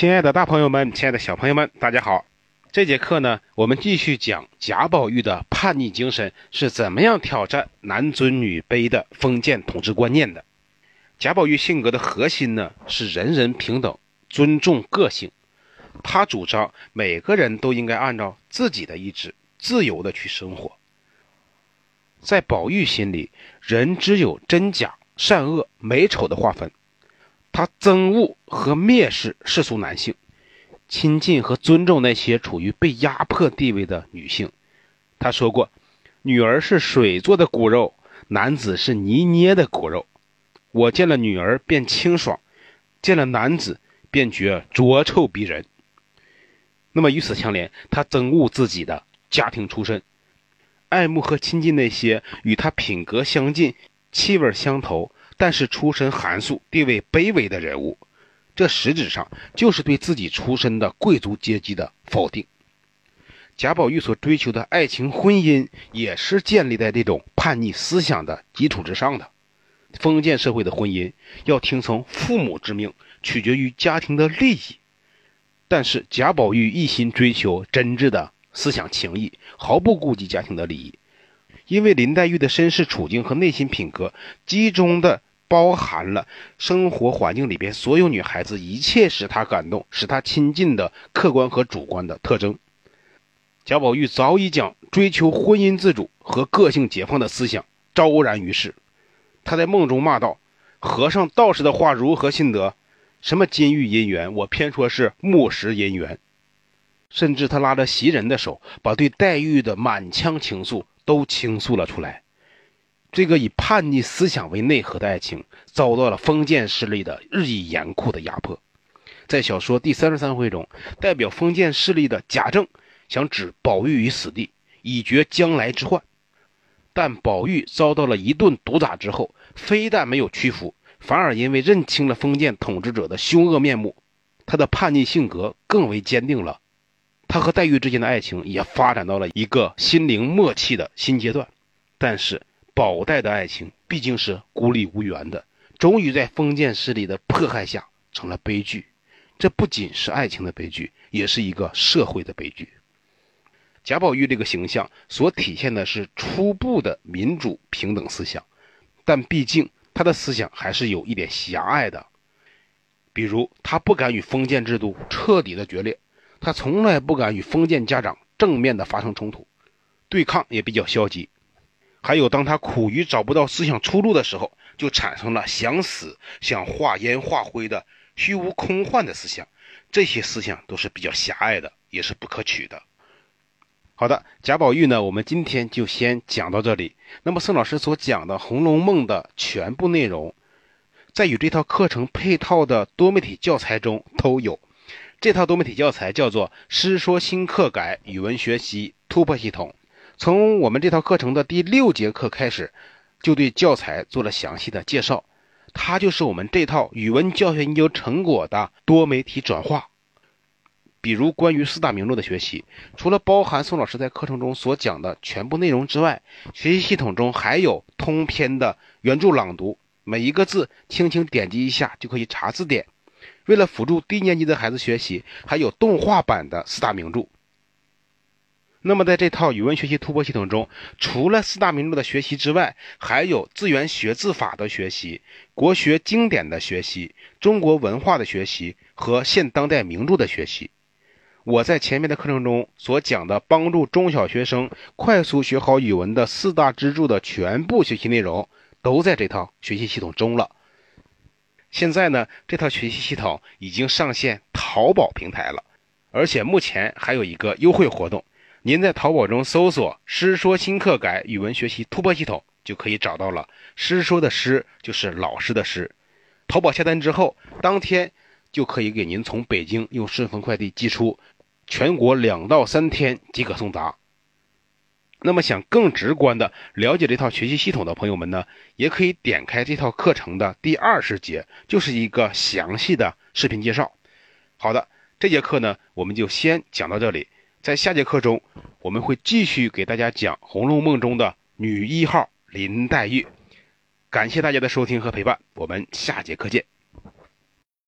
亲爱的大朋友们，亲爱的小朋友们，大家好！这节课呢，我们继续讲贾宝玉的叛逆精神是怎么样挑战男尊女卑的封建统治观念的。贾宝玉性格的核心呢，是人人平等，尊重个性。他主张每个人都应该按照自己的意志自由的去生活。在宝玉心里，人只有真假、善恶、美丑的划分。他憎恶和蔑视世俗男性，亲近和尊重那些处于被压迫地位的女性。他说过：“女儿是水做的骨肉，男子是泥捏的骨肉。我见了女儿便清爽，见了男子便觉浊臭逼人。”那么与此相连，他憎恶自己的家庭出身，爱慕和亲近那些与他品格相近、气味相投。但是出身寒素、地位卑微的人物，这实质上就是对自己出身的贵族阶级的否定。贾宝玉所追求的爱情婚姻，也是建立在这种叛逆思想的基础之上的。封建社会的婚姻要听从父母之命，取决于家庭的利益。但是贾宝玉一心追求真挚的思想情谊，毫不顾及家庭的利益，因为林黛玉的身世处境和内心品格集中的。包含了生活环境里边所有女孩子一切使她感动、使她亲近的客观和主观的特征。贾宝玉早已将追求婚姻自主和个性解放的思想昭然于世。他在梦中骂道：“和尚道士的话如何信得？什么金玉姻缘，我偏说是木石姻缘。”甚至他拉着袭人的手，把对黛玉的满腔情愫都倾诉了出来。这个以叛逆思想为内核的爱情，遭到了封建势力的日益严酷的压迫。在小说第三十三回中，代表封建势力的贾政想置宝玉于死地，以绝将来之患。但宝玉遭到了一顿毒打之后，非但没有屈服，反而因为认清了封建统治者的凶恶面目，他的叛逆性格更为坚定了。他和黛玉之间的爱情也发展到了一个心灵默契的新阶段。但是，宝黛的爱情毕竟是孤立无援的，终于在封建势力的迫害下成了悲剧。这不仅是爱情的悲剧，也是一个社会的悲剧。贾宝玉这个形象所体现的是初步的民主平等思想，但毕竟他的思想还是有一点狭隘的。比如，他不敢与封建制度彻底的决裂，他从来不敢与封建家长正面的发生冲突，对抗也比较消极。还有，当他苦于找不到思想出路的时候，就产生了想死、想化烟化灰的虚无空幻的思想。这些思想都是比较狭隘的，也是不可取的。好的，贾宝玉呢，我们今天就先讲到这里。那么，宋老师所讲的《红楼梦》的全部内容，在与这套课程配套的多媒体教材中都有。这套多媒体教材叫做《师说新课改语文学习突破系统》。从我们这套课程的第六节课开始，就对教材做了详细的介绍。它就是我们这套语文教学研究成果的多媒体转化。比如关于四大名著的学习，除了包含宋老师在课程中所讲的全部内容之外，学习系统中还有通篇的原著朗读，每一个字轻轻点击一下就可以查字典。为了辅助低年级的孩子学习，还有动画版的四大名著。那么，在这套语文学习突破系统中，除了四大名著的学习之外，还有字源学字法的学习、国学经典的学习、中国文化的学习和现当代名著的学习。我在前面的课程中所讲的帮助中小学生快速学好语文的四大支柱的全部学习内容，都在这套学习系统中了。现在呢，这套学习系统已经上线淘宝平台了，而且目前还有一个优惠活动。您在淘宝中搜索“师说新课改语文学习突破系统”，就可以找到了。师说的师就是老师的师。淘宝下单之后，当天就可以给您从北京用顺丰快递寄出，全国两到三天即可送达。那么，想更直观的了解这套学习系统的朋友们呢，也可以点开这套课程的第二十节，就是一个详细的视频介绍。好的，这节课呢，我们就先讲到这里。在下节课中，我们会继续给大家讲《红楼梦》中的女一号林黛玉。感谢大家的收听和陪伴，我们下节课见。